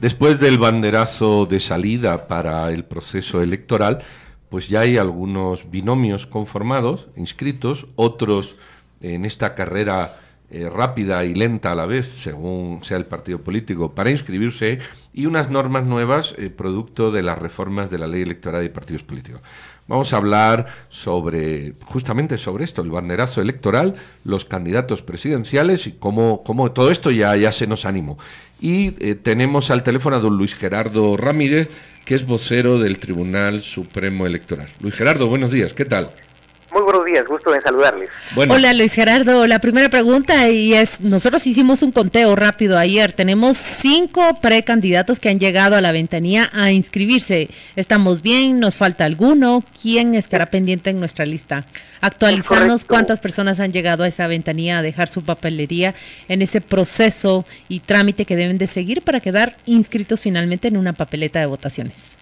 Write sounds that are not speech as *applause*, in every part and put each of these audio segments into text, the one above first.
Después del banderazo de salida para el proceso electoral, pues ya hay algunos binomios conformados, inscritos, otros en esta carrera eh, rápida y lenta a la vez, según sea el partido político, para inscribirse y unas normas nuevas eh, producto de las reformas de la ley electoral y partidos políticos. Vamos a hablar sobre, justamente sobre esto, el banderazo electoral, los candidatos presidenciales y cómo, cómo todo esto ya, ya se nos animó. Y eh, tenemos al teléfono a don Luis Gerardo Ramírez, que es vocero del Tribunal Supremo Electoral. Luis Gerardo, buenos días, ¿qué tal? Muy buenos días, gusto en saludarles. Hola Luis Gerardo, la primera pregunta y es, nosotros hicimos un conteo rápido ayer, tenemos cinco precandidatos que han llegado a la ventanilla a inscribirse. ¿Estamos bien? ¿Nos falta alguno? ¿Quién estará pendiente en nuestra lista? Actualizarnos cuántas personas han llegado a esa ventanilla a dejar su papelería en ese proceso y trámite que deben de seguir para quedar inscritos finalmente en una papeleta de votaciones.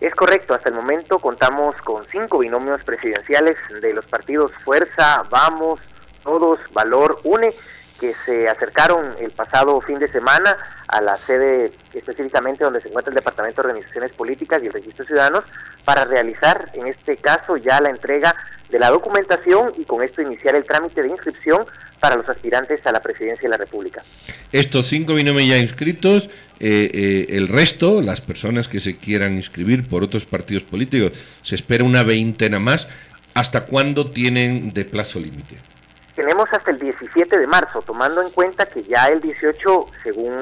Es correcto, hasta el momento contamos con cinco binomios presidenciales de los partidos Fuerza, Vamos, Todos, Valor, UNE, que se acercaron el pasado fin de semana a la sede específicamente donde se encuentra el Departamento de Organizaciones Políticas y el Registro de Ciudadanos para realizar en este caso ya la entrega de la documentación y con esto iniciar el trámite de inscripción para los aspirantes a la presidencia de la República. Estos cinco binomios ya inscritos, eh, eh, el resto, las personas que se quieran inscribir por otros partidos políticos, se espera una veintena más. ¿Hasta cuándo tienen de plazo límite? Tenemos hasta el 17 de marzo, tomando en cuenta que ya el 18, según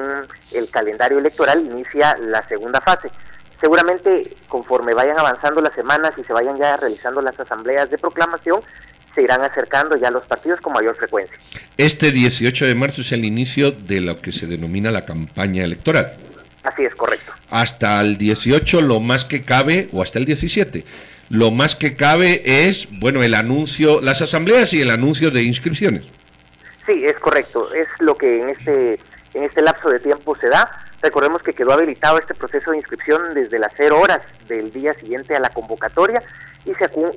el calendario electoral, inicia la segunda fase. Seguramente conforme vayan avanzando las semanas y se vayan ya realizando las asambleas de proclamación, se irán acercando ya los partidos con mayor frecuencia. Este 18 de marzo es el inicio de lo que se denomina la campaña electoral. Así es, correcto. Hasta el 18 lo más que cabe, o hasta el 17, lo más que cabe es, bueno, el anuncio, las asambleas y el anuncio de inscripciones. Sí, es correcto. Es lo que en este, en este lapso de tiempo se da. Recordemos que quedó habilitado este proceso de inscripción desde las 0 horas del día siguiente a la convocatoria y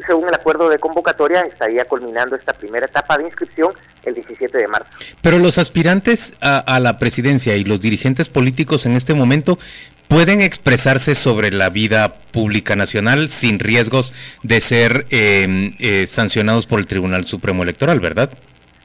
según el acuerdo de convocatoria estaría culminando esta primera etapa de inscripción el 17 de marzo. Pero los aspirantes a, la presidencia y los dirigentes políticos en este momento pueden expresarse sobre la vida pública nacional sin riesgos de ser em, eh, sancionados por el Tribunal Supremo Electoral, ¿verdad?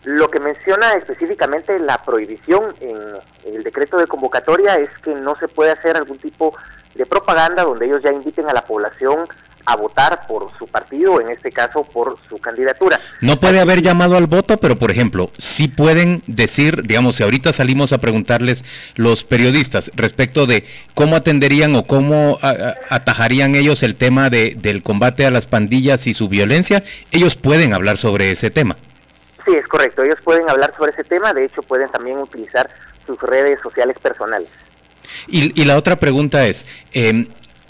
Lo que menciona específicamente la prohibición en el decreto de convocatoria es que no se puede hacer algún tipo de propaganda donde ellos ya inviten a la población a votar por su partido, en este caso por su candidatura. No puede haber llamado al voto, pero por ejemplo, sí pueden decir, digamos, si ahorita salimos a preguntarles los periodistas respecto de cómo atenderían o cómo atajarían ellos el tema de, del combate a las pandillas y su violencia, ellos pueden hablar sobre ese tema. Sí, es correcto, ellos pueden hablar sobre ese tema, de hecho pueden también utilizar sus redes sociales personales. Y, y la otra pregunta es, eh,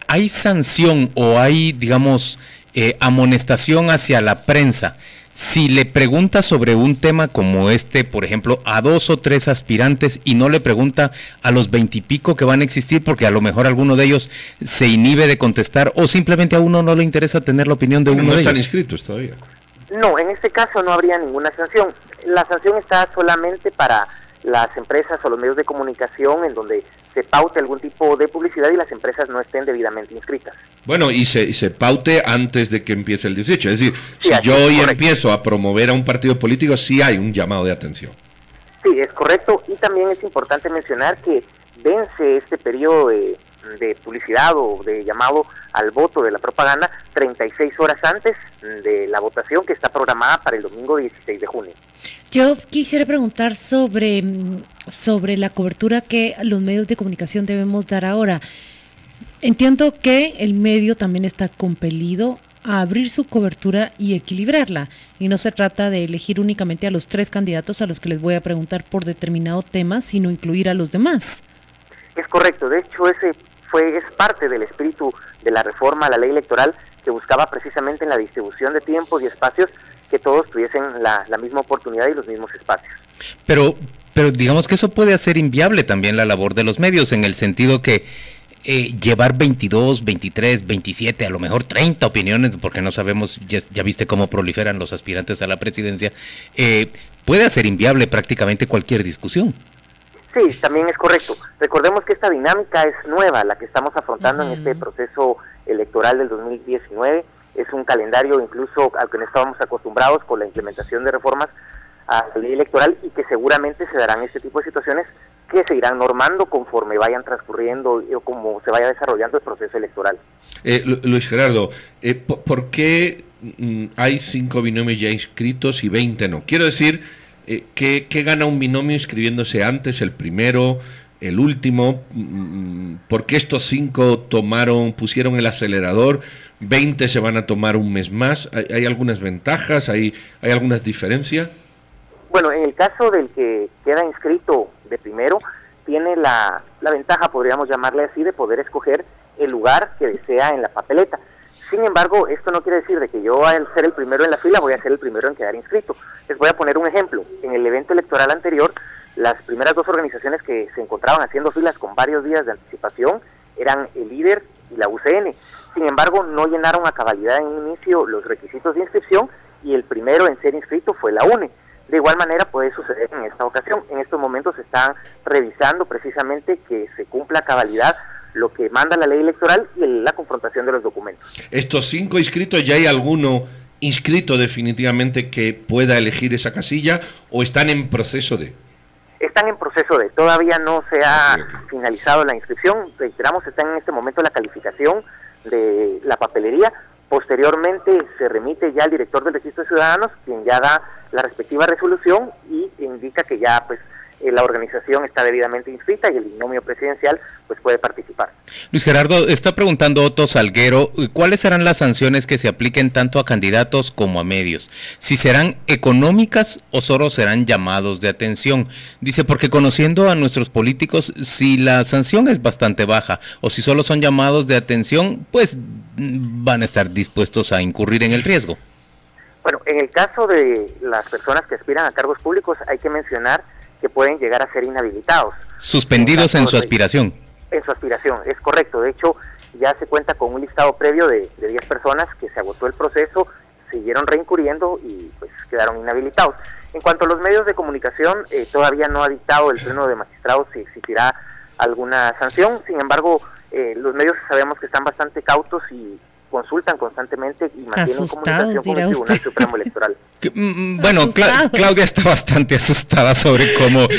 ¿hay sanción o hay, digamos, eh, amonestación hacia la prensa? Si le pregunta sobre un tema como este, por ejemplo, a dos o tres aspirantes y no le pregunta a los veintipico que van a existir porque a lo mejor alguno de ellos se inhibe de contestar o simplemente a uno no le interesa tener la opinión de uno de ellos. No están inscritos todavía. No, en este caso no habría ninguna sanción. La sanción está solamente para las empresas o los medios de comunicación en donde se paute algún tipo de publicidad y las empresas no estén debidamente inscritas. Bueno, y se, se paute antes de que empiece el 18. Es decir, si yo hoy empiezo a promover a un partido político, sí hay un llamado de atención. Sí, es correcto. Y también es importante mencionar que vence este periodo de de publicidad o de llamado al voto de la propaganda 36 horas antes de la votación que está programada para el domingo 16 de junio. Yo quisiera preguntar sobre, sobre la cobertura que los medios de comunicación debemos dar ahora. Entiendo que el medio también está compelido a abrir su cobertura y equilibrarla. Y no se trata de elegir únicamente a los tres candidatos a los que les voy a preguntar por determinado tema, sino incluir a los demás. Es correcto, de hecho ese fue es parte del espíritu de la reforma a la ley electoral que buscaba precisamente en la distribución de tiempos y espacios que todos tuviesen la, misma oportunidad y los mismos espacios. Pero, pero digamos que eso puede hacer inviable también la labor de los medios en el sentido que eh, llevar 22, 23, 27, a lo mejor 30 opiniones, porque no sabemos, ya, viste cómo proliferan los aspirantes a la presidencia, eh, puede hacer inviable prácticamente cualquier discusión. Sí, también es correcto. Recordemos que esta dinámica es nueva, la que estamos afrontando en este proceso electoral del 2019. Es un calendario incluso al que no estábamos acostumbrados con la implementación de reformas a la ley electoral y que seguramente se darán este tipo de situaciones que se irán normando conforme vayan transcurriendo o como se vaya desarrollando el proceso electoral. Eh, Luis Gerardo, eh, ¿por qué mm, hay cinco binomios ya inscritos y 20 no? Quiero decir, eh, ¿qué, gana un binomio inscribiéndose antes, el primero, el último? Mm, ¿Por qué estos cinco tomaron, pusieron el acelerador? 20 se van a tomar un mes más. ¿Hay, algunas ventajas? ¿Hay, ¿Hay algunas diferencias? Bueno, en el caso del que queda inscrito de primero, tiene la, la ventaja, podríamos llamarle así, de poder escoger el lugar que desea en la papeleta. Sin embargo, esto no quiere decir de que yo al ser el primero en la fila voy a ser el primero en quedar inscrito. Les voy a poner un ejemplo. En el evento electoral anterior, las primeras dos organizaciones que se encontraban haciendo filas con varios días de anticipación eran el líder y la UCN. Sin embargo, no llenaron a cabalidad en inicio los requisitos de inscripción y el primero en ser inscrito fue la UNE. De igual manera puede suceder en esta ocasión. En estos momentos se está revisando precisamente que se cumpla cabalidad lo que manda la ley electoral y la confrontación de los documentos. Estos cinco inscritos, ¿ya hay alguno inscrito definitivamente que pueda elegir esa casilla o están en proceso de? Están en proceso de, todavía no se ha finalizado la inscripción, reiteramos, está en este momento la calificación de la papelería, Posteriormente se remite ya al director del registro de ciudadanos, quien ya da la respectiva resolución y indica que ya pues la organización está debidamente inscrita y el binomio presidencial pues puede participar. Luis Gerardo, está preguntando Otto Salguero, ¿cuáles serán las sanciones que se apliquen tanto a candidatos como a medios? Si serán económicas o solo serán llamados de atención. Dice, porque conociendo a nuestros políticos, si la sanción es bastante baja o si solo son llamados de atención, pues van a estar dispuestos a incurrir en el riesgo. Bueno, en el caso de las personas que aspiran a cargos públicos, hay que mencionar que pueden llegar a ser inhabilitados. Suspendidos en, su aspiración. En su aspiración, es correcto. De hecho, ya se cuenta con un listado previo de, de 10 personas que se agotó el proceso, siguieron reincurriendo y pues quedaron inhabilitados. En cuanto a los medios de comunicación, eh, todavía no ha dictado el pleno de magistrados si existirá alguna sanción. Sin embargo, eh, los medios sabemos que están bastante cautos y consultan constantemente y mantienen comunicación con el Tribunal Supremo Electoral. *laughs* Mm, mm, bueno, Claudia está bastante asustada sobre cómo,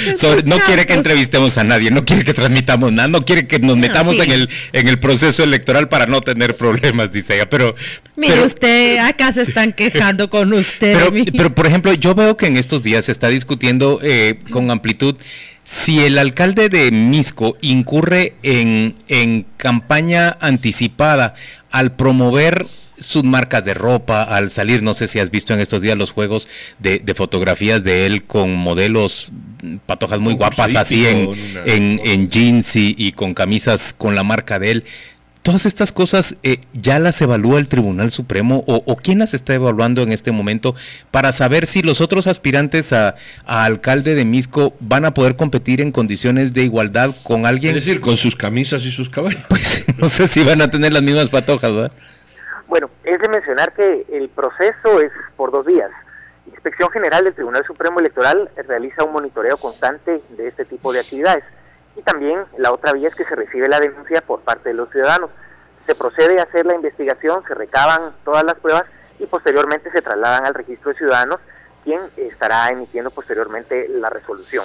no quiere que entrevistemos a nadie, no quiere que transmitamos nada, no quiere que nos metamos en el en el proceso electoral para no tener problemas, dice ella. Pero mire usted, acá se están *laughs* quejando con usted. Pero, por ejemplo, yo veo que en estos días se está discutiendo eh, con amplitud si el alcalde de Misco incurre en, en campaña anticipada al promover sus marcas de ropa, al salir, no sé si has visto en estos días los juegos de, fotografías de él con modelos, mm, patojas muy guapas, así en, en, jeans y, y, con camisas con la marca de él. Todas estas cosas eh, ya las evalúa el Tribunal Supremo o, quién las está evaluando en este momento para saber si los otros aspirantes a, a, alcalde de Misco van a poder competir en condiciones de igualdad con alguien. Es decir, con sus camisas y sus caballos. Pues *laughs* no sé si van a tener las mismas patojas, ¿verdad? Bueno, es de mencionar que el proceso es por dos días. Inspección General del Tribunal Supremo Electoral realiza un monitoreo constante de este tipo de actividades. Y también la otra vía es que se recibe la denuncia por parte de los ciudadanos. Se procede a hacer la investigación, se recaban todas las pruebas y posteriormente se trasladan al registro de ciudadanos, quien estará emitiendo posteriormente la resolución.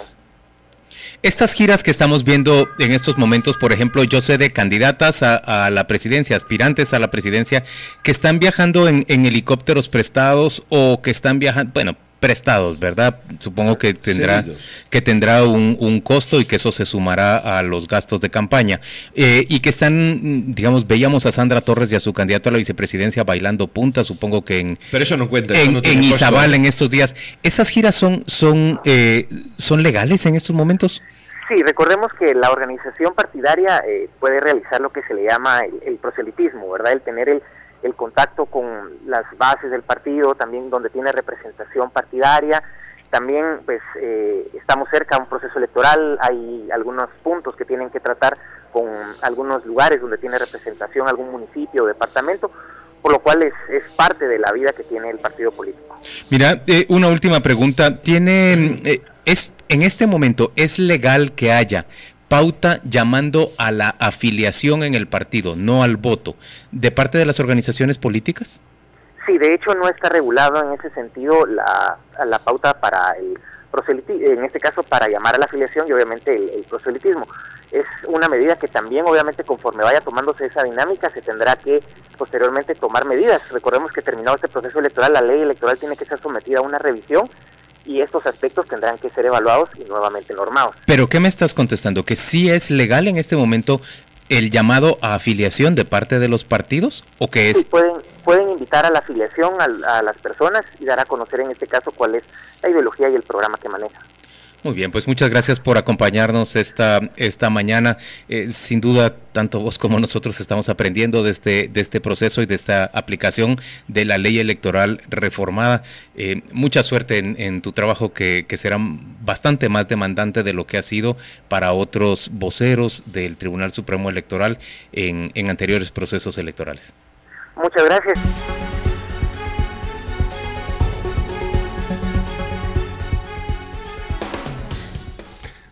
Estas giras que estamos viendo en estos momentos, por ejemplo, yo sé de candidatas a, la presidencia, aspirantes a la presidencia, que están viajando en, helicópteros prestados o que están viajando, bueno, prestados, ¿verdad? Supongo que tendrá que tendrá un, costo y que eso se sumará a los gastos de campaña eh, y que están, digamos, veíamos a Sandra Torres y a su candidato a la vicepresidencia bailando punta, supongo que en pero eso no cuenta en, en Izabal en estos días. Esas giras son son eh, son legales en estos momentos. Sí, recordemos que la organización partidaria eh, puede realizar lo que se le llama el proselitismo, ¿verdad? El tener el el contacto con las bases del partido, también donde tiene representación partidaria. También pues eh, estamos cerca de un proceso electoral, hay algunos puntos que tienen que tratar con algunos lugares donde tiene representación algún municipio o departamento, por lo cual es, es parte de la vida que tiene el partido político. Mira, eh, una última pregunta. ¿Tiene, eh, es en este momento es legal que haya pauta llamando a la afiliación en el partido, no al voto, de parte de las organizaciones políticas? Sí, de hecho no está regulado en ese sentido la, la pauta para el proselitismo, en este caso para llamar a la afiliación y obviamente el, proselitismo. Es una medida que también obviamente conforme vaya tomándose esa dinámica se tendrá que posteriormente tomar medidas. Recordemos que terminado este proceso electoral, la ley electoral tiene que ser sometida a una revisión y estos aspectos tendrán que ser evaluados y nuevamente normados. Pero ¿qué me estás contestando? ¿Que sí es legal en este momento el llamado a afiliación de parte de los partidos o que es pueden pueden invitar a la afiliación a, las personas y dar a conocer en este caso cuál es la ideología y el programa que maneja muy bien, pues muchas gracias por acompañarnos esta, esta mañana. Eh, sin duda, tanto vos como nosotros estamos aprendiendo de este, de este proceso y de esta aplicación de la ley electoral reformada. Eh, mucha suerte en, tu trabajo que, será bastante más demandante de lo que ha sido para otros voceros del Tribunal Supremo Electoral en anteriores procesos electorales. Muchas gracias.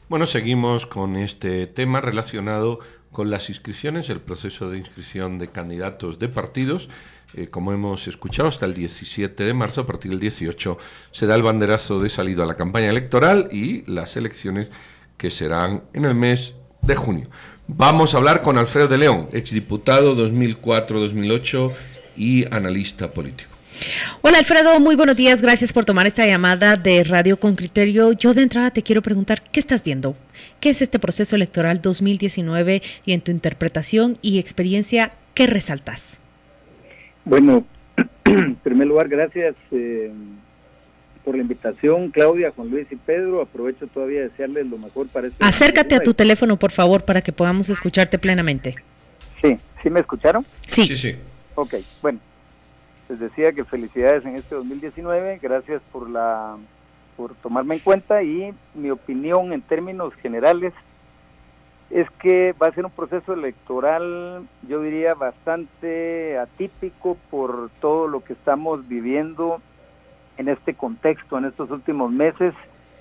Bueno, seguimos con este tema relacionado con las inscripciones, el proceso de inscripción de candidatos de partidos. Eh, como hemos escuchado, hasta el 17 de marzo, a partir del 18, se da el banderazo de salida a la campaña electoral y las elecciones que serán en el mes de junio. Vamos a hablar con Alfredo de León, exdiputado 2004-2008 y analista político. Hola Alfredo, muy buenos días, gracias por tomar esta llamada de Radio con Criterio. Yo de entrada te quiero preguntar, ¿qué estás viendo? ¿Qué es este proceso electoral 2019 y en tu interpretación y experiencia, qué resaltas? Bueno, *clears throat* en primer lugar, gracias eh, por la invitación, Claudia, Juan Luis y Pedro. Aprovecho todavía de desearles lo mejor para este Acércate a tu teléfono, por favor, para que podamos escucharte plenamente. Sí, ¿sí me escucharon? Sí. Sí, sí. Ok, bueno, les decía que felicidades en este 2019, gracias por la por tomarme en cuenta y mi opinión en términos generales es que va a ser un proceso electoral, yo diría, bastante atípico por todo lo que estamos viviendo en este contexto, en estos últimos meses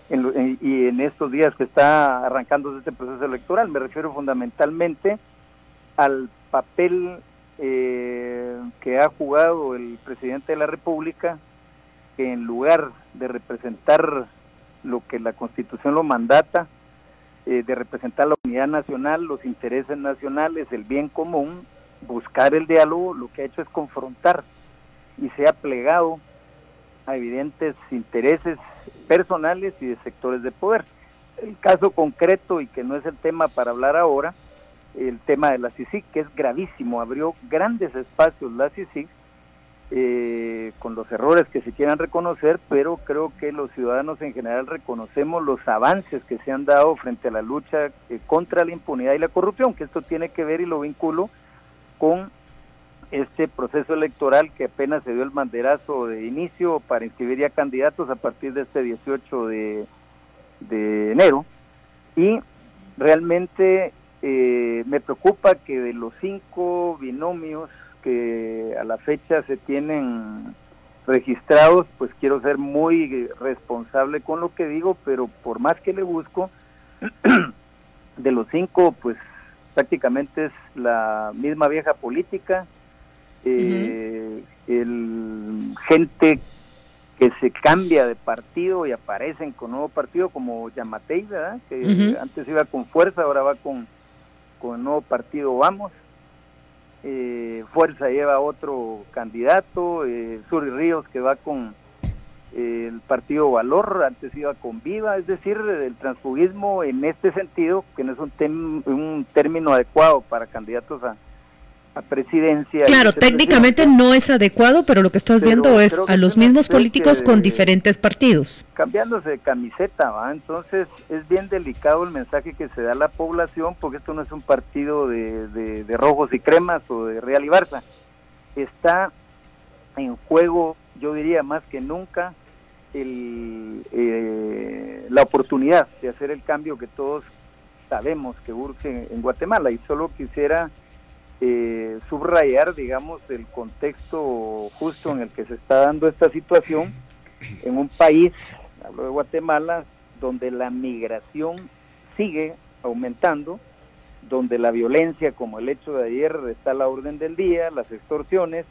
y en estos días que está arrancando este proceso electoral. Me refiero fundamentalmente al papel eh, que ha jugado el presidente de la República, que en lugar de representar lo que la Constitución lo mandata, eh, de representar la unidad nacional, los intereses nacionales, el bien común, buscar el diálogo, lo que ha hecho es confrontar y se ha plegado a evidentes intereses personales y de sectores de poder. El caso concreto, y que no es el tema para hablar ahora, el tema de la CICIC, que es gravísimo, abrió grandes espacios la CICIC, eh, con los errores que se quieran reconocer, pero creo que los ciudadanos en general reconocemos los avances que se han dado frente a la lucha eh, contra la impunidad y la corrupción, que esto tiene que ver y lo vinculo con este proceso electoral que apenas se dio el banderazo de inicio para inscribir ya candidatos a partir de este 18 de, de enero. Y realmente eh, me preocupa que de los cinco binomios que a la fecha se tienen registrados, pues quiero ser muy responsable con lo que digo, pero por más que le busco, *clears throat* de los cinco, pues prácticamente es la misma vieja política, eh, el gente que se cambia de partido y aparecen con nuevo partido como Yamatei, ¿verdad? que antes iba con fuerza, ahora va con, con el nuevo partido Vamos. Eh, fuerza lleva otro candidato, eh, Suri Ríos que va con eh, el partido Valor, antes iba con Viva, es decir, el transfugismo en este sentido, que no es un, un término adecuado para candidatos a, presidencia. Claro, técnicamente no es adecuado, pero lo que estás viendo es a los mismos políticos con diferentes partidos. Cambiándose de camiseta, ¿va? Entonces es bien delicado el mensaje que se da a la población, porque esto no es un partido de, de, rojos y cremas o de Real y Barça. Está en juego, yo diría más que nunca, el, eh, la oportunidad de hacer el cambio que todos sabemos que urge en Guatemala. Y solo quisiera eh, subrayar, digamos, el contexto justo en el que se está dando esta situación en un país, hablo de Guatemala, donde la migración sigue aumentando, donde la violencia, como el hecho de ayer, está a la orden del día, las extorsiones,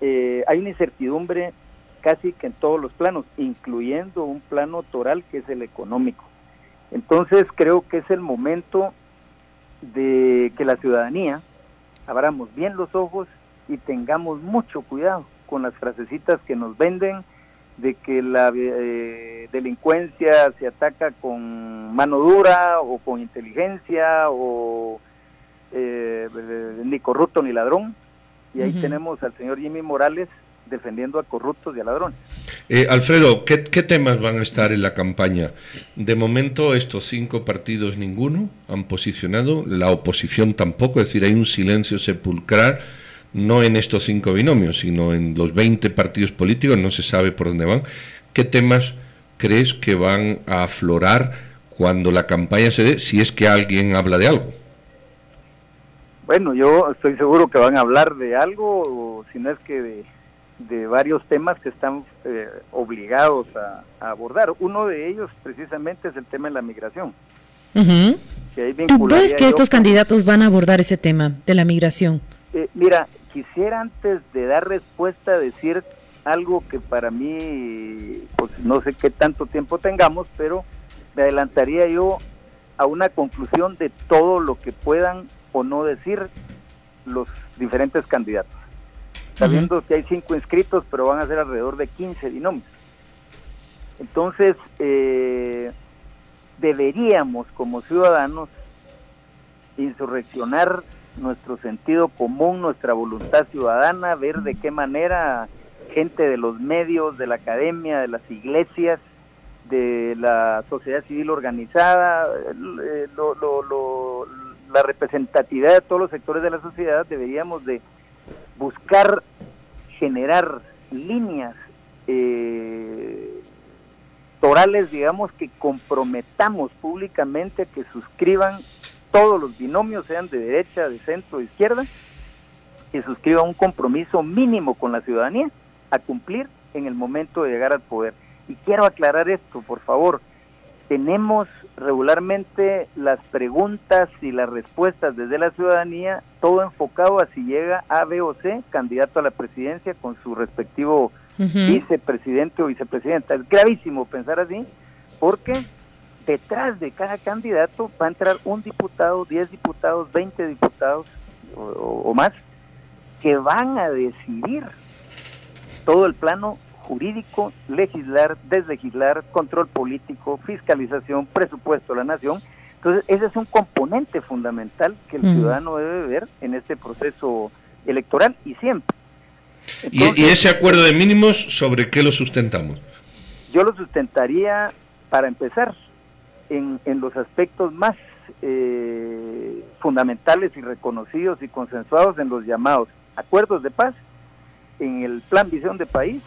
eh, hay una incertidumbre casi que en todos los planos, incluyendo un plano toral que es el económico. Entonces creo que es el momento de que la ciudadanía abramos bien los ojos y tengamos mucho cuidado con las frasecitas que nos venden de que la eh, delincuencia se ataca con mano dura o con inteligencia o eh, ni corrupto ni ladrón. Y ahí tenemos al señor Jimmy Morales defendiendo a corruptos y a ladrones. Eh, Alfredo, ¿qué, temas van a estar en la campaña? De momento estos cinco partidos ninguno han posicionado, la oposición tampoco, es decir, hay un silencio sepulcral, no en estos cinco binomios, sino en los 20 partidos políticos, no se sabe por dónde van. ¿Qué temas crees que van a aflorar cuando la campaña se dé, si es que alguien habla de algo? Bueno, yo estoy seguro que van a hablar de algo, o si no es que de de varios temas que están eh, obligados a, abordar. Uno de ellos precisamente es el tema de la migración. ¿Tú ves que estos candidatos van a abordar ese tema de la migración? Eh, mira, quisiera antes de dar respuesta decir algo que para mí, pues no sé qué tanto tiempo tengamos, pero me adelantaría yo a una conclusión de todo lo que puedan o no decir los diferentes candidatos sabiendo que hay cinco inscritos, pero van a ser alrededor de 15 binomios. Entonces, eh, deberíamos como ciudadanos insurreccionar nuestro sentido común, nuestra voluntad ciudadana, ver de qué manera gente de los medios, de la academia, de las iglesias, de la sociedad civil organizada, eh, la representatividad de todos los sectores de la sociedad, deberíamos de buscar generar líneas eh, torales, digamos, que comprometamos públicamente que suscriban todos los binomios, sean de derecha, de centro, de izquierda, que suscriban un compromiso mínimo con la ciudadanía a cumplir en el momento de llegar al poder. Y quiero aclarar esto, por favor, tenemos regularmente las preguntas y las respuestas desde la ciudadanía, todo enfocado a si llega A, B o C, candidato a la presidencia con su respectivo vicepresidente o vicepresidenta. Es gravísimo pensar así, porque detrás de cada candidato va a entrar un diputado, 10 diputados, 20 diputados o más, que van a decidir todo el plano jurídico, legislar, deslegislar, control político, fiscalización, presupuesto de la nación. Entonces, ese es un componente fundamental que el ciudadano debe ver en este proceso electoral y siempre. ¿Y, ese acuerdo de mínimos, sobre qué lo sustentamos? Yo lo sustentaría, para empezar, en, en los aspectos más eh, fundamentales y reconocidos y consensuados en los llamados acuerdos de paz, en el plan visión de país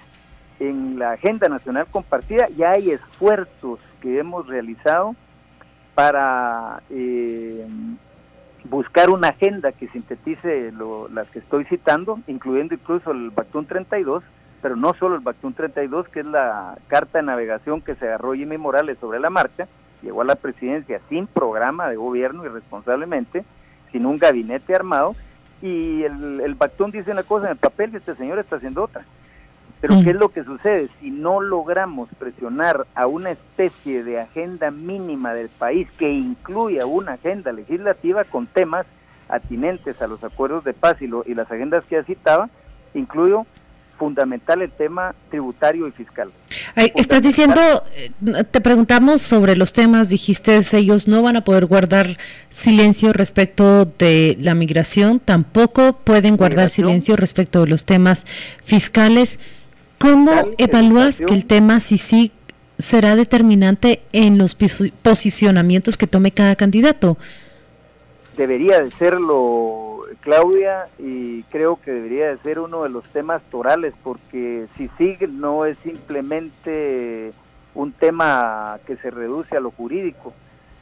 en la Agenda Nacional Compartida ya hay esfuerzos que hemos realizado para eh, buscar una agenda que sintetice las que estoy citando, incluyendo incluso el Bactún 32, pero no solo el Bactún 32, que es la carta de navegación que se agarró Jimmy Morales sobre la marcha, llegó a la presidencia sin programa de gobierno irresponsablemente, sin un gabinete armado, y el, el Bactún dice una cosa en el papel y este señor está haciendo otra. Pero ¿qué es lo que sucede? Si no logramos presionar a una especie de agenda mínima del país que incluya una agenda legislativa con temas atinentes a los acuerdos de paz y, y las agendas que ya citaba, incluyo fundamental el tema tributario y fiscal. estás diciendo, eh, te preguntamos sobre los temas, dijiste, ellos no van a poder guardar silencio respecto de la migración, tampoco pueden guardar silencio respecto de los temas fiscales. ¿Cómo evalúas que el tema sí será determinante en los posicionamientos que tome cada candidato? Debería de serlo, Claudia, y creo que debería de ser uno de los temas torales, porque si sigue no es simplemente un tema que se reduce a lo jurídico.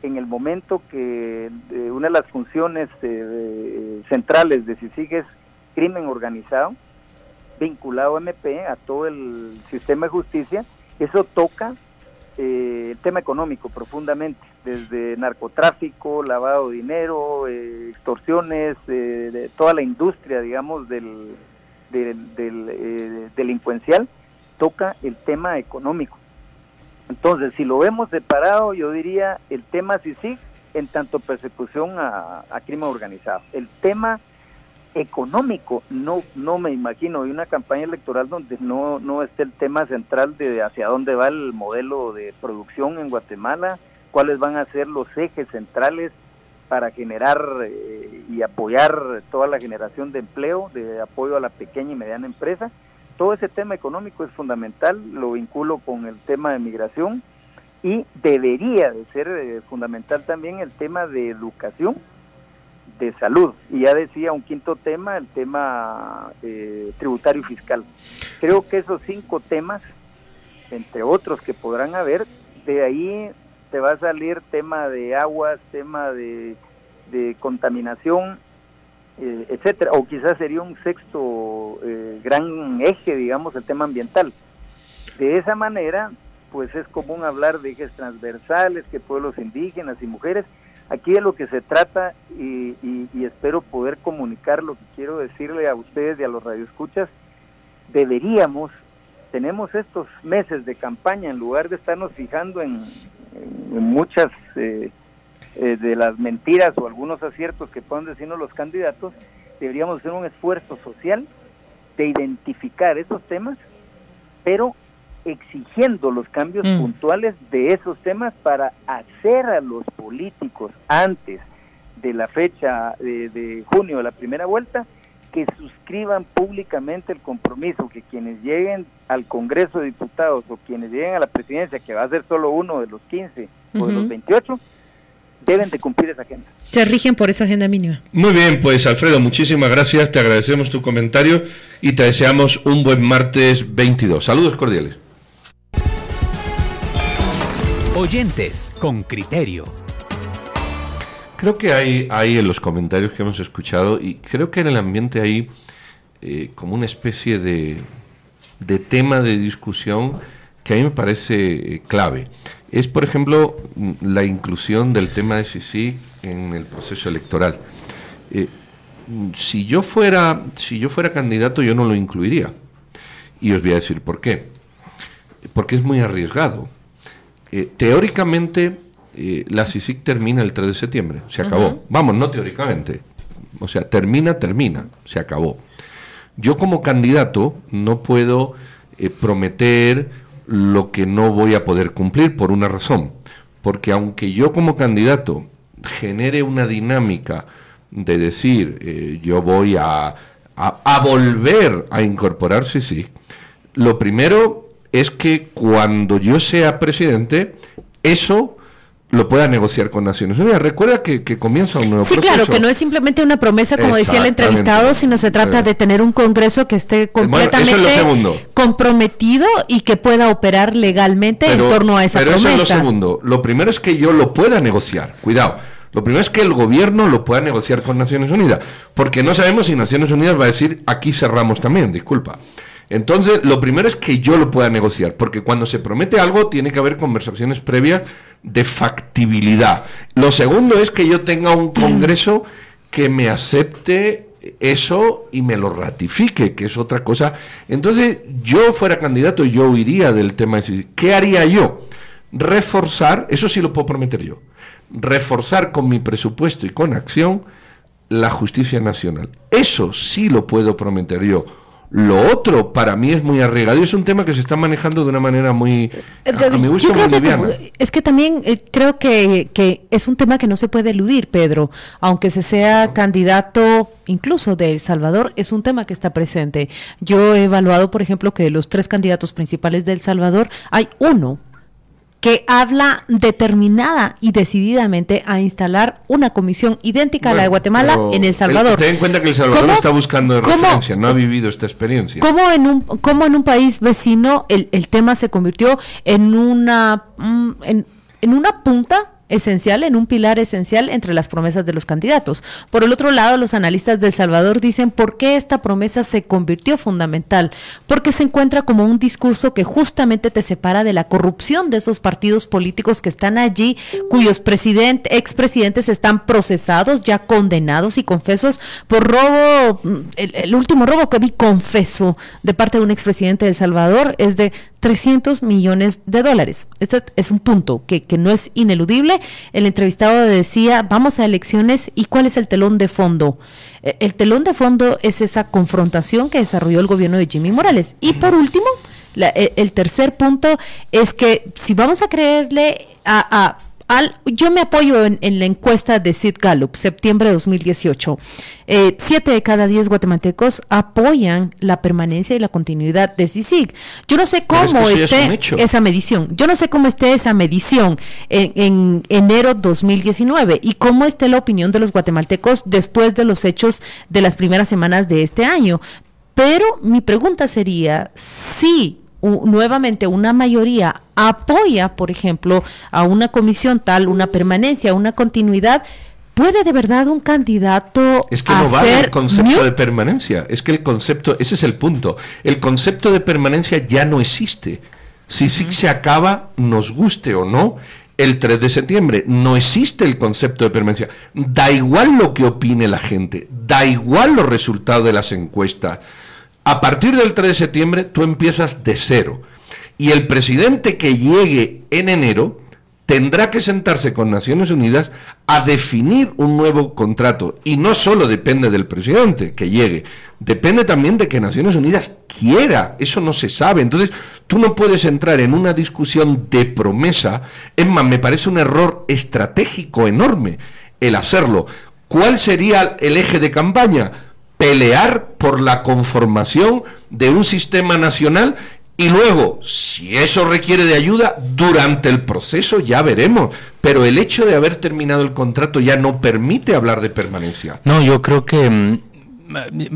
En el momento que una de las funciones eh, centrales de CICIG es crimen organizado, vinculado a MP, a todo el sistema de justicia, eso toca eh, el tema económico profundamente, desde narcotráfico, lavado de dinero, eh, extorsiones, de toda la industria, digamos, del, del, delincuencial, toca el tema económico. Entonces, si lo vemos separado, yo diría el tema sí sí en tanto persecución a, a crimen organizado. El tema económico, no no me imagino, hay una campaña electoral donde no, no esté el tema central de hacia dónde va el modelo de producción en Guatemala, cuáles van a ser los ejes centrales para generar eh, y apoyar toda la generación de empleo, de apoyo a la pequeña y mediana empresa. Todo ese tema económico es fundamental, lo vinculo con el tema de migración y debería de ser eh, fundamental también el tema de educación, de salud. Y ya decía un quinto tema, el tema eh, tributario y fiscal. Creo que esos cinco temas, entre otros que podrán haber, de ahí te va a salir tema de aguas, tema de, de contaminación, eh, etcétera, o quizás sería un sexto eh, gran eje, digamos, el tema ambiental. De esa manera, pues es común hablar de ejes transversales, que pueblos indígenas y mujeres, Aquí de lo que se trata, y, espero poder comunicar lo que quiero decirle a ustedes y a los radioescuchas, deberíamos, tenemos estos meses de campaña, en lugar de estarnos fijando en, muchas eh, eh, de las mentiras o algunos aciertos que puedan decirnos los candidatos, deberíamos hacer un esfuerzo social de identificar esos temas, pero exigiendo los cambios mm. puntuales de esos temas para hacer a los políticos antes de la fecha de, junio de la primera vuelta que suscriban públicamente el compromiso que quienes lleguen al Congreso de Diputados o quienes lleguen a la presidencia, que va a ser solo uno de los 15 o de los 28, deben de cumplir esa agenda. Se rigen por esa agenda mínima. Muy bien, pues Alfredo, muchísimas gracias, te agradecemos tu comentario y te deseamos un buen martes 22. Saludos cordiales. Oyentes con criterio. Creo que hay, en los comentarios que hemos escuchado y creo que en el ambiente hay eh, como una especie de, tema de discusión que a mí me parece eh, clave. Es, por ejemplo, la inclusión del tema de Sisi en el proceso electoral. Eh, si yo fuera si yo fuera candidato yo no lo incluiría y os voy a decir por qué porque es muy arriesgado eh, teóricamente, eh, la CICIC termina el 3 de septiembre, se acabó. Vamos, no teóricamente. O sea, termina, termina, se acabó. Yo como candidato no puedo eh, prometer lo que no voy a poder cumplir por una razón. Porque aunque yo como candidato genere una dinámica de decir yo voy a, a, volver a incorporar CICIC, lo primero es que cuando yo sea presidente, eso lo pueda negociar con Naciones Unidas. Recuerda que, comienza un nuevo sí, proceso. Sí, claro, que no es simplemente una promesa, como decía el entrevistado, sino se trata de tener un Congreso que esté completamente comprometido y que pueda operar legalmente en torno a esa promesa. Pero eso es lo segundo. Lo primero es que yo lo pueda negociar. Cuidado. Lo primero es que el gobierno lo pueda negociar con Naciones Unidas, porque no sabemos si Naciones Unidas va a decir aquí cerramos también, disculpa. Entonces, lo primero es que yo lo pueda negociar, porque cuando se promete algo tiene que haber conversaciones previas de factibilidad. Lo segundo es que yo tenga un *clears throat* Congreso que me acepte eso y me lo ratifique, que es otra cosa. Entonces, yo fuera candidato, yo iría del tema de ¿qué haría yo? Reforzar, eso sí lo puedo prometer yo, reforzar con mi presupuesto y con acción la justicia nacional. Eso sí lo puedo prometer yo lo otro para mí es muy arriesgado y es un tema que se está manejando de una manera muy, a, mi gusto, muy liviana. es que también eh, creo que, que, es un tema que no se puede eludir, Pedro. Aunque se sea candidato incluso de El Salvador, es un tema que está presente. Yo he evaluado, por ejemplo, que de los tres candidatos principales de El Salvador, hay uno que habla determinada y decididamente a instalar una comisión idéntica a la de Guatemala en El Salvador. ten en cuenta que El Salvador está buscando referencia, no ha vivido esta experiencia. ¿Cómo en un, cómo en un país vecino el, el tema se convirtió en una, mm, en, en una punta esencial, en un pilar esencial entre las promesas de los candidatos. Por el otro lado, los analistas de El Salvador dicen por qué esta promesa se convirtió fundamental, porque se encuentra como un discurso que justamente te separa de la corrupción de esos partidos políticos que están allí, cuyos presidentes, expresidentes están procesados, ya condenados y confesos por robo, mm, el, último robo que vi confeso de parte de un expresidente de El Salvador es de 300 millones de dólares. Este es un punto que no es ineludible. El entrevistado decía, vamos a elecciones y cuál es el telón de fondo. Eh, el telón de fondo es esa confrontación que desarrolló el gobierno de Jimmy Morales. Y por último, eh, el tercer punto es que si vamos a creerle a yo me apoyo en, la encuesta de Sid Gallup, septiembre de 2018. Eh, siete de cada diez guatemaltecos apoyan la permanencia y la continuidad de CICIG. Yo no sé cómo esté esa medición. Yo no sé cómo esté esa medición en, en enero 2019 y cómo esté la opinión de los guatemaltecos después de los hechos de las primeras semanas de este año. Pero mi pregunta sería si nuevamente una mayoría apoya, por ejemplo, a una comisión tal, una permanencia, una continuidad, ¿puede de verdad un candidato Es que no vale el concepto de permanencia, es que el concepto, ese es el punto, el concepto de permanencia ya no existe. Si sí se acaba, nos guste o no, el 3 de septiembre. No existe el concepto de permanencia. Da igual lo que opine la gente, da igual los resultados de las encuestas. A partir del 3 de septiembre tú empiezas de cero. Y el presidente que llegue en enero tendrá que sentarse con Naciones Unidas a definir un nuevo contrato. Y no solo depende del presidente que llegue, depende también de que Naciones Unidas quiera. Eso no se sabe. Entonces, tú no puedes entrar en una discusión de promesa. Es más, me parece un error estratégico enorme el hacerlo. ¿Cuál sería el eje de campaña? Pelear por la conformación de un sistema nacional y luego, si eso requiere de ayuda, durante el proceso ya veremos. Pero el hecho de haber terminado el contrato ya no permite hablar de permanencia. No, yo creo que, mm,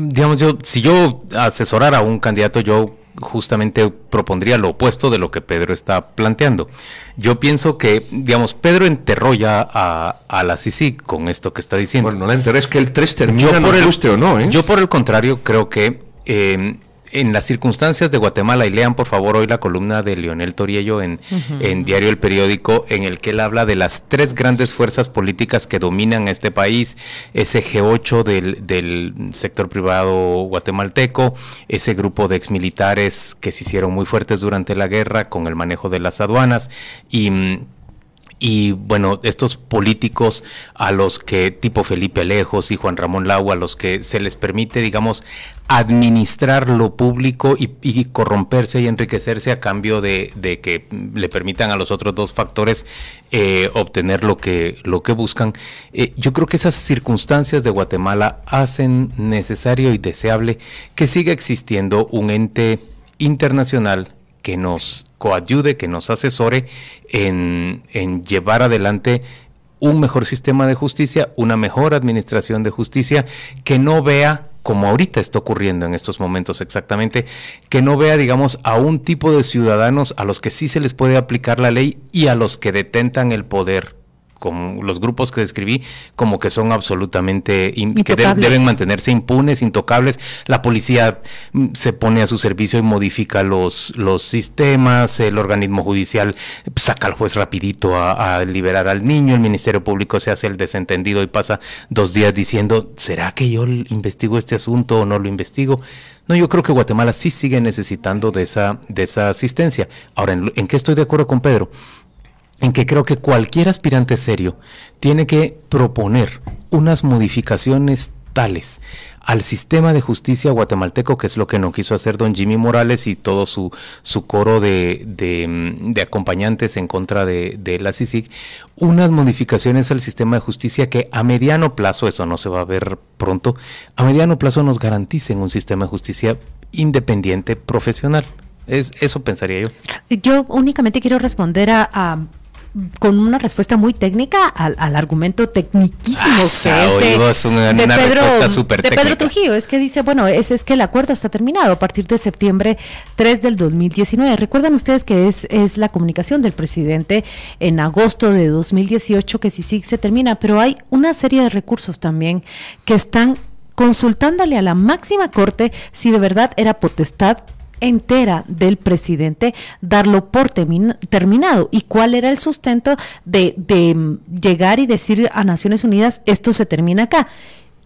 digamos, yo, si yo asesorara a un candidato, yo justamente propondría lo opuesto de lo que Pedro está planteando. Yo pienso que, digamos, Pedro enterró ya a, la CICI con esto que está diciendo. Bueno, no la enterré, es que el 3 termina, por el, guste o no, ¿eh? Yo por el contrario creo que eh, en las circunstancias de Guatemala, y lean por favor hoy la columna de Leonel Toriello en, en, Diario El Periódico, en el que él habla de las tres grandes fuerzas políticas que dominan este país, ese G8 del, del sector privado guatemalteco, ese grupo de exmilitares que se hicieron muy fuertes durante la guerra con el manejo de las aduanas y mm, y bueno, estos políticos a los que tipo Felipe Alejos y Juan Ramón Lau, a los que se les permite, digamos, administrar lo público y, corromperse y enriquecerse a cambio de, que le permitan a los otros dos factores eh, obtener lo que, lo que buscan. Eh, yo creo que esas circunstancias de Guatemala hacen necesario y deseable que siga existiendo un ente internacional que nos coayude, que nos asesore en, en llevar adelante un mejor sistema de justicia, una mejor administración de justicia, que no vea como ahorita está ocurriendo en estos momentos exactamente, que no vea, digamos, a un tipo de ciudadanos a los que sí se les puede aplicar la ley y a los que detentan el poder como los grupos que describí, como que son absolutamente, que deben mantenerse impunes, intocables. La policía mm, se pone a su servicio y modifica los, los sistemas, el organismo judicial saca al juez rapidito a, liberar al niño, el Ministerio Público se hace el desentendido y pasa dos días diciendo, ¿será que yo investigo este asunto o no lo investigo? No, yo creo que Guatemala sí sigue necesitando de esa, de esa asistencia. Ahora, ¿en, ¿en qué estoy de acuerdo con Pedro? En que creo que cualquier aspirante serio tiene que proponer unas modificaciones tales al sistema de justicia guatemalteco, que es lo que no quiso hacer don Jimmy Morales y todo su, su coro de, de, acompañantes en contra de, de, la CICIG, unas modificaciones al sistema de justicia que a mediano plazo, eso no se va a ver pronto, a mediano plazo nos garanticen un sistema de justicia independiente, profesional. Es, eso pensaría yo. Yo únicamente quiero responder a con una respuesta muy técnica al, argumento tecniquísimo ah, que es de, Pedro, de Pedro Trujillo. Es que dice, bueno, es, es que el acuerdo está terminado a partir de septiembre 3 del 2019. Recuerdan ustedes que es, es la comunicación del presidente en agosto de 2018 que sí, sí se termina, pero hay una serie de recursos también que están consultándole a la máxima corte si de verdad era potestad entera del presidente darlo por terminado y cuál era el sustento de, de llegar y decir a Naciones Unidas esto se termina acá.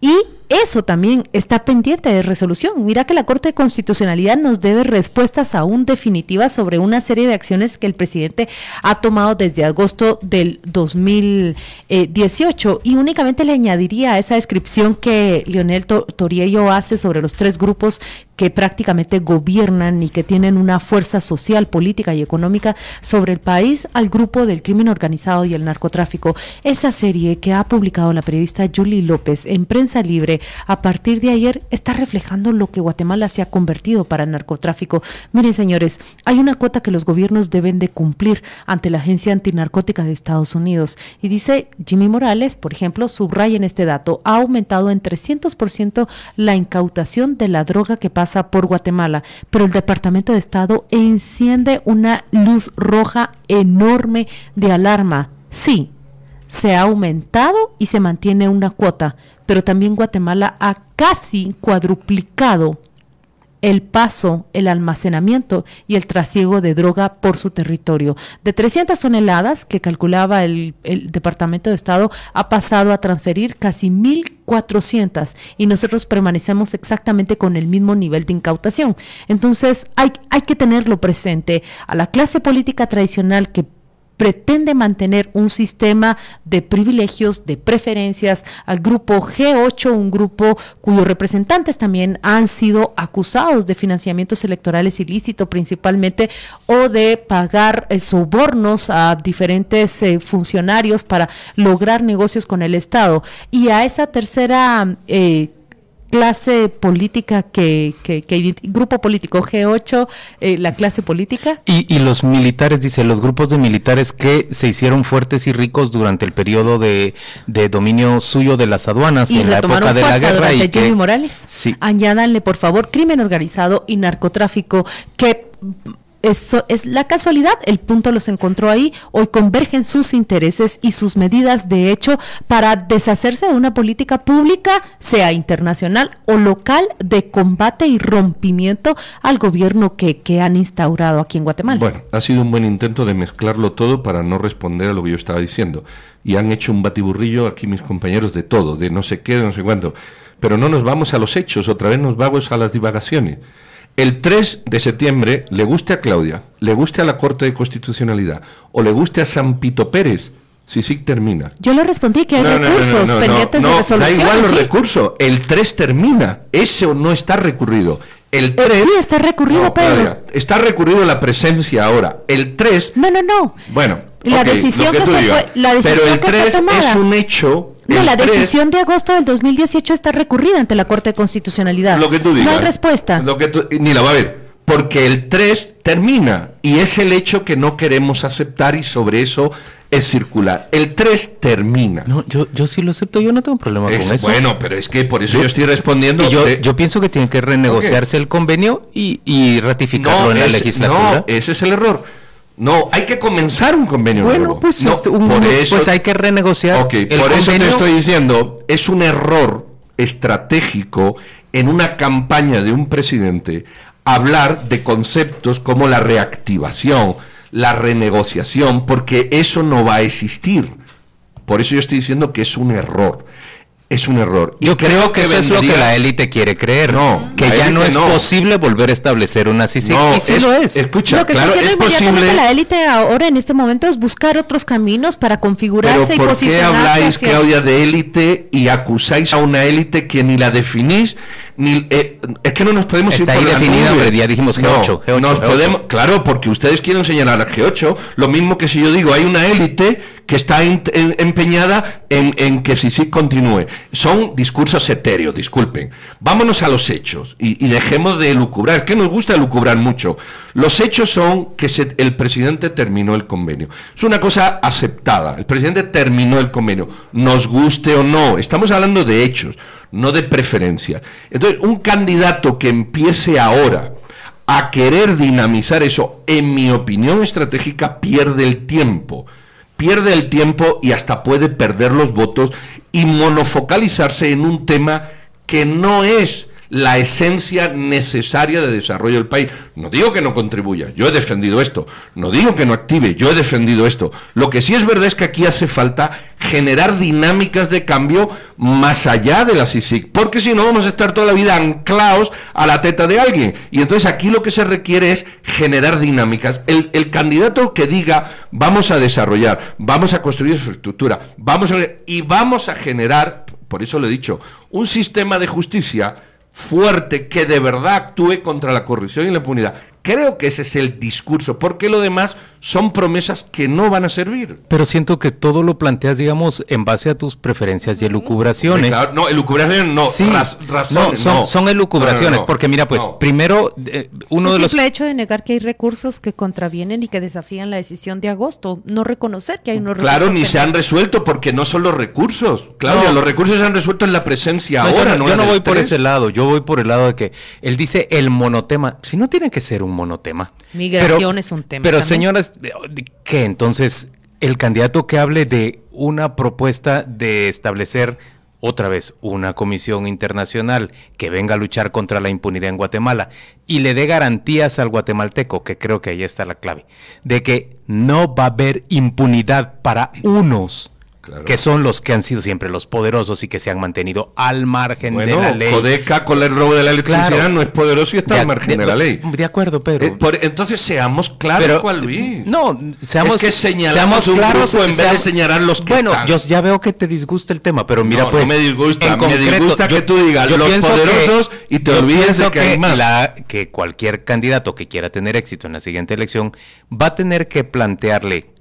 Y eso también está pendiente de resolución. Mira que la Corte de Constitucionalidad nos debe respuestas aún definitivas sobre una serie de acciones que el presidente ha tomado desde agosto del 2018. Y únicamente le añadiría a esa descripción que Leonel Toriello hace sobre los tres grupos que prácticamente gobiernan y que tienen una fuerza social, política y económica sobre el país al grupo del crimen organizado y el narcotráfico. Esa serie que ha publicado la periodista Julie López en Prensa Libre a partir de ayer está reflejando lo que Guatemala se ha convertido para el narcotráfico. Miren, señores, hay una cuota que los gobiernos deben de cumplir ante la Agencia Antinarcótica de Estados Unidos. Y dice Jimmy Morales, por ejemplo, subraya en este dato, ha aumentado en 300% la incautación de la droga que pasa por Guatemala, pero el Departamento de Estado enciende una luz roja enorme de alarma. Sí, se ha aumentado y se mantiene una cuota, pero también Guatemala ha casi cuadruplicado el paso, el almacenamiento y el trasiego de droga por su territorio. De 300 toneladas que calculaba el, Departamento de Estado, ha pasado a transferir casi 1.400 y nosotros permanecemos exactamente con el mismo nivel de incautación. Entonces hay, hay que tenerlo presente. A la clase política tradicional que pretende mantener un sistema de privilegios, de preferencias al grupo G8, un grupo cuyos representantes también han sido acusados de financiamientos electorales ilícitos principalmente o de pagar eh, sobornos a diferentes eh, funcionarios para lograr negocios con el Estado. Y a esa tercera eh, clase política que, que, grupo político G8, eh, la clase política. Y, y, los militares, dice, los grupos de militares que se hicieron fuertes y ricos durante el periodo de, de dominio suyo de las aduanas y en la época de la guerra. y Jimmy Morales. Sí. Añádanle, por favor, crimen organizado y narcotráfico que es la casualidad, el punto los encontró ahí, hoy convergen sus intereses y sus medidas de hecho para deshacerse de una política pública, sea internacional o local, de combate y rompimiento al gobierno que, que han instaurado aquí en Guatemala. Bueno, ha sido un buen intento de mezclarlo todo para no responder a lo que yo estaba diciendo. Y han hecho un batiburrillo aquí mis compañeros de todo, de no sé qué, de no sé cuánto. Pero no nos vamos a los hechos, otra vez nos vamos a las divagaciones el 3 de septiembre le guste a Claudia, le guste a la Corte de Constitucionalidad o le guste a San Pito Pérez, si sí termina. Yo le respondí que hay recursos pendientes de resolución. Da igual los recursos, el 3 termina, ese no está recurrido. El 3 eh, sí está recurrido, Pedro. está recurrido la presencia ahora. El 3 No, no, no. Bueno, la decisión que, se fue, la decisión pero el 3 es un hecho no, la decisión de agosto del 2018 está recurrida ante la Corte de Constitucionalidad. Lo que tú digas. No hay respuesta. Lo que ni la va a ver. Porque el 3 termina y es el hecho que no queremos aceptar y sobre eso es circular. El 3 termina. No, yo, yo sí lo acepto, yo no tengo problema con eso. Bueno, pero es que por eso yo, estoy respondiendo. Yo, yo, pienso que tiene que renegociarse el convenio y, y ratificarlo en la legislatura. No, ese es el error. No, hay que comenzar un convenio bueno, Pues, este, pues hay que renegociar. Ok, por eso te estoy diciendo, es un error estratégico en una campaña de un presidente hablar de conceptos como la reactivación, la renegociación, porque eso no va a existir. Por eso yo estoy diciendo que es un error es un error. Yo creo que, eso es lo que la élite quiere creer. No, que ya no es posible volver a establecer una CICIG. No, y sí lo es. Escucha, lo que claro, es posible. La élite ahora en este momento es buscar otros caminos para configurarse Pero ¿por qué habláis, Claudia, de élite y acusáis a una élite que ni la definís? Ni, eh, es que no nos podemos Está ir por ahí definida, hombre, ya dijimos G8. G8, nos Podemos, claro, porque ustedes quieren señalar a G8, lo mismo que si yo digo, hay una élite que está empeñada en, en que sí continúe. Son discursos etéreos, disculpen. Vámonos a los hechos y, dejemos de lucubrar. Que nos gusta lucubrar mucho. Los hechos son que el presidente terminó el convenio. Es una cosa aceptada. El presidente terminó el convenio. Nos guste o no. Estamos hablando de hechos, no de preferencias. Entonces, un candidato que empiece ahora a querer dinamizar eso, en mi opinión estratégica, pierde el tiempo. Pierde el tiempo y hasta puede perder los votos y monofocalizarse en un tema que no es la esencia necesaria de desarrollo del país. No digo que no contribuya, yo he defendido esto. No digo que no active, yo he defendido esto. Lo que sí es verdad es que aquí hace falta generar dinámicas de cambio más allá de la CICIC, porque si no vamos a estar toda la vida anclados a la teta de alguien. Y entonces aquí lo que se requiere es generar dinámicas. El, el candidato que diga vamos a desarrollar, vamos a construir infraestructura, vamos a, y vamos a generar, por eso lo he dicho, un sistema de justicia fuerte que de verdad actúe contra la corrupción y la impunidad. Creo que ese es el discurso, porque lo demás son promesas que no van a servir. Pero siento que todo lo planteas, digamos, en base a tus preferencias y elucubraciones. no, elucubraciones no, sí, no, son, son elucubraciones, porque mira, pues primero, eh, uno de los... El hecho de negar que hay recursos que contravienen y que desafían la decisión de agosto, no reconocer que hay unos Claro, ni se han resuelto, porque no son los recursos. Claudia, los recursos se han resuelto en la presencia ahora, no Yo no voy por ese lado, yo voy por el lado de que él dice el monotema. Si no tiene que ser un monotema. Migración es un tema. Pero señoras, ¿qué? Entonces, el candidato que hable de una propuesta de establecer otra vez una comisión internacional que venga a luchar contra la impunidad en Guatemala y le dé garantías al guatemalteco, que creo que ahí está la clave, de que no va a haber impunidad para unos que son los que han sido siempre los poderosos y que se han mantenido al margen de la ley. Codeca con el robo de la electricidad no es poderoso y está al margen de, la ley. De acuerdo, Pedro. Eh, entonces seamos claros, Juan Luis. No, seamos, es que seamos claros en vez de señalar los que Bueno, yo ya veo que te disgusta el tema, pero mira, pues. No me disgusta, me disgusta que tú digas los poderosos y te olvides de que, hay más. que cualquier candidato que quiera tener éxito en la siguiente elección va a tener que plantearle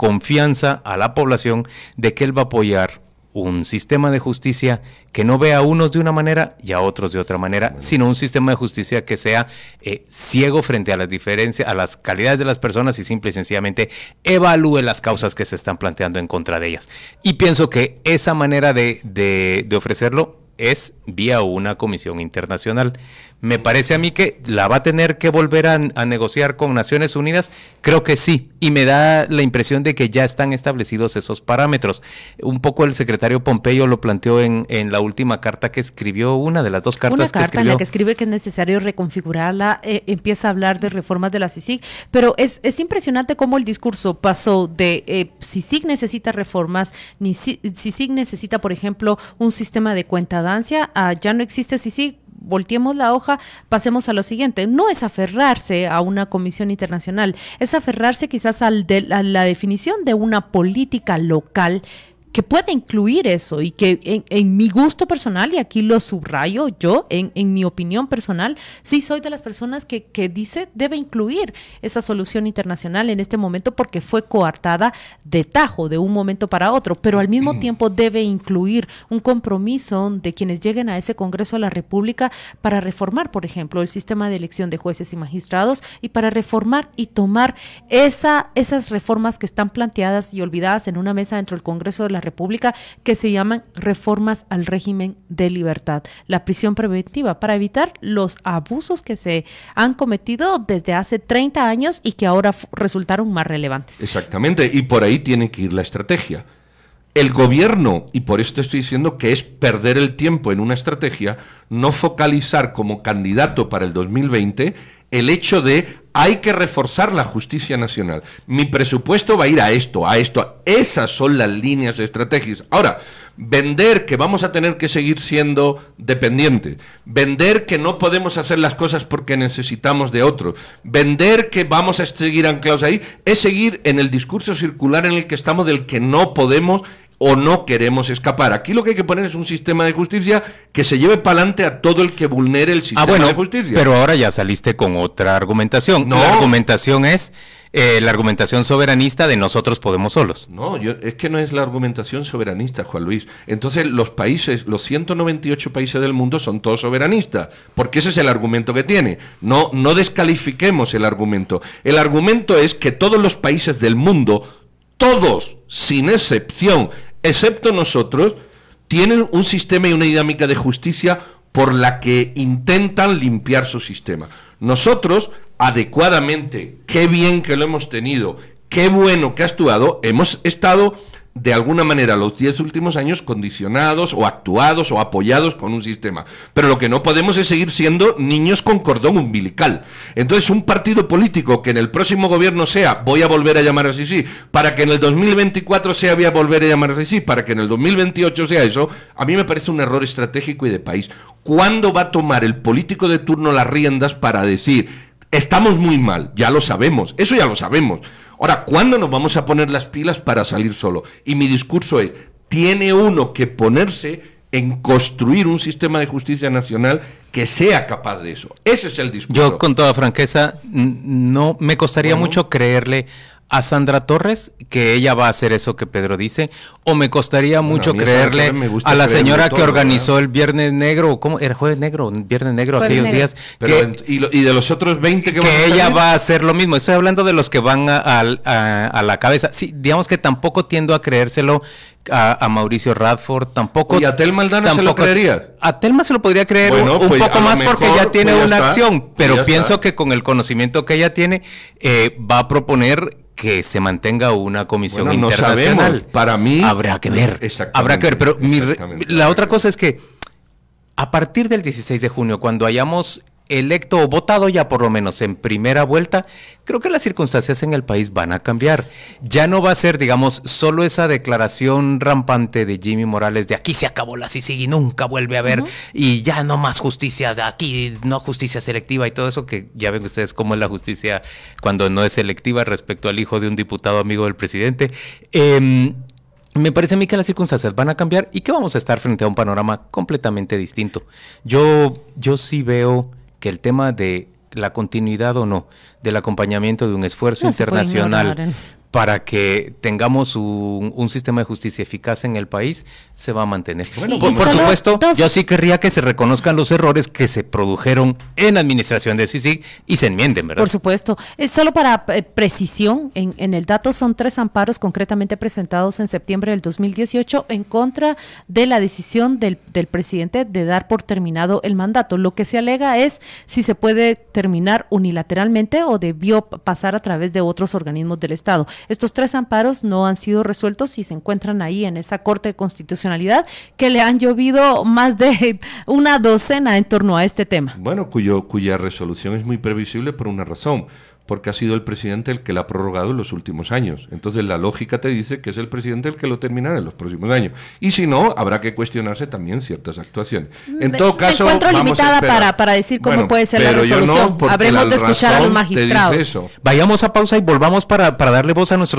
confianza a la población de que él va a apoyar un sistema de justicia que no vea a unos de una manera y a otros de otra manera, sino un sistema de justicia que sea eh, ciego frente a las diferencias, a las calidades de las personas y simple y sencillamente evalúe las causas que se están planteando en contra de ellas. Y pienso que esa manera de, de ofrecerlo es vía una comisión internacional. Me parece a mí que la va a tener que volver a, negociar con Naciones Unidas. Creo que sí. Y me da la impresión de que ya están establecidos esos parámetros. Un poco el secretario Pompeyo lo planteó en, la última carta que escribió, una de las dos cartas una carta en la que escribe que es necesario reconfigurarla, eh, empieza a hablar de reformas de la CICIG, pero es, es impresionante cómo el discurso pasó de eh, CICIG necesita reformas, ni CICIG necesita, por ejemplo, un sistema de cuentadancia, a ya no existe CICIG, volteemos la hoja, pasemos a lo siguiente. No es aferrarse a una comisión internacional, es aferrarse quizás al de, a la definición de una política local que pueda incluir eso y que en, mi gusto personal, y aquí lo subrayo yo, en, en, mi opinión personal, sí soy de las personas que, que dice debe incluir esa solución internacional en este momento porque fue coartada de tajo de un momento para otro, pero al mismo *clears throat* tiempo debe incluir un compromiso de quienes lleguen a ese Congreso de la República para reformar, por ejemplo, el sistema de elección de jueces y magistrados y para reformar y tomar esa, esas reformas que están planteadas y olvidadas en una mesa dentro del Congreso de la República que se llaman reformas al régimen de libertad, la prisión preventiva, para evitar los abusos que se han cometido desde hace 30 años y que ahora resultaron más relevantes. Exactamente, y por ahí tiene que ir la estrategia. El gobierno, y por esto estoy diciendo que es perder el tiempo en una estrategia, no focalizar como candidato para el 2020 el hecho de hay que reforzar la justicia nacional. Mi presupuesto va a ir a esto, a esto. Esas son las líneas estratégicas. Ahora, vender que vamos a tener que seguir siendo dependientes, vender que no podemos hacer las cosas porque necesitamos de otros, vender que vamos a seguir anclados ahí, es seguir en el discurso circular en el que estamos del que no podemos o no queremos escapar. Aquí lo que hay que poner es un sistema de justicia que se lleve para adelante a todo el que vulnere el sistema ah, bueno, de justicia. Pero ahora ya saliste con otra argumentación. No. La argumentación es eh, la argumentación soberanista de nosotros podemos solos. No, yo, es que no es la argumentación soberanista, Juan Luis. Entonces los países, los 198 países del mundo son todos soberanistas, porque ese es el argumento que tiene. No, no descalifiquemos el argumento. El argumento es que todos los países del mundo, todos, sin excepción, excepto nosotros, tienen un sistema y una dinámica de justicia por la que intentan limpiar su sistema. Nosotros, adecuadamente, qué bien que lo hemos tenido, qué bueno que ha actuado, hemos estado de alguna manera los diez últimos años condicionados o actuados o apoyados con un sistema. Pero lo que no podemos es seguir siendo niños con cordón umbilical. Entonces, un partido político que en el próximo gobierno sea, voy a volver a llamar así, sí, para que en el 2024 sea, voy a volver a llamar así, sí, para que en el 2028 sea eso, a mí me parece un error estratégico y de país. ¿Cuándo va a tomar el político de turno las riendas para decir, estamos muy mal, ya lo sabemos, eso ya lo sabemos. Ahora, ¿cuándo nos vamos a poner las pilas para salir solo? Y mi discurso es, tiene uno que ponerse en construir un sistema de justicia nacional que sea capaz de eso. Ese es el discurso. Yo, con toda franqueza, no me costaría Bueno. mucho creerle a Sandra Torres que ella va a hacer eso que Pedro dice, o me costaría mucho a creerle Torres me gusta a la señora todo, que organizó ¿verdad? el Viernes Negro, ¿cómo era jueves negro? Viernes negro Jueves aquellos negro. días, Pero que, en- y, lo- y de los otros 20 que, van a ella va a hacer lo mismo. Estoy hablando de los que van a, a- a la cabeza. Sí, digamos que tampoco tiendo a creérselo a, a Mauricio Radford, tampoco. ¿Y a Telma Aldana se lo tampoco- creerías? A Telma se lo podría creer Bueno, un, un pues, poco más porque ya tiene pues ya una está, acción, pues pero pienso está. que con el conocimiento que ella tiene eh, va a proponer que se mantenga una comisión Bueno, no internacional. sabemos. Para mí- habrá que ver. Exactamente, Habrá que ver, pero mi la otra cosa es que a partir del 16 de junio, cuando hayamos electo o votado ya por lo menos en primera vuelta, creo que las circunstancias en el país van a cambiar. Ya no va a ser, digamos, solo esa declaración rampante de Jimmy Morales de aquí se acabó la CICIG y nunca vuelve a haber y ya no más justicia, de aquí no justicia selectiva y todo eso que ya ven ustedes cómo es la justicia cuando no es selectiva respecto al hijo de un diputado amigo del presidente. Em, me parece a mí que las circunstancias van a cambiar y que vamos a estar frente a un panorama completamente distinto. Yo, yo sí veo que el tema de la continuidad o no del acompañamiento de un esfuerzo No internacional ¿eh? Para que tengamos un, un sistema de justicia eficaz en el país se va a mantener. Bueno, Y- por, supuesto, dos- yo sí querría que se reconozcan los errores que se produjeron en la administración de CICIG y se enmienden, ¿verdad? Por supuesto. Es solo para eh, precisión, en, en el dato son tres amparos concretamente presentados en septiembre del 2018 en contra de la decisión del, del presidente de dar por terminado el mandato. Lo que se alega es si se puede terminar unilateralmente o debió pasar a través de otros organismos del Estado. Estos tres amparos no han sido resueltos y se encuentran ahí en esa Corte de Constitucionalidad que le han llovido más de *laughs* una docena en torno a este tema. Bueno, cuyo, cuya resolución es muy previsible por una razón, porque ha sido el presidente el que la ha prorrogado en los últimos años. Entonces la lógica te dice que es el presidente el que lo terminará en los próximos años. Y si no, habrá que cuestionarse también ciertas actuaciones. En Me- todo me caso, encuentro vamos a limitada para- para decir cómo puede ser la pero yo no, resolución. Habremos la de escuchar a los magistrados. Vayamos a pausa y volvamos para, para darle voz a nuestros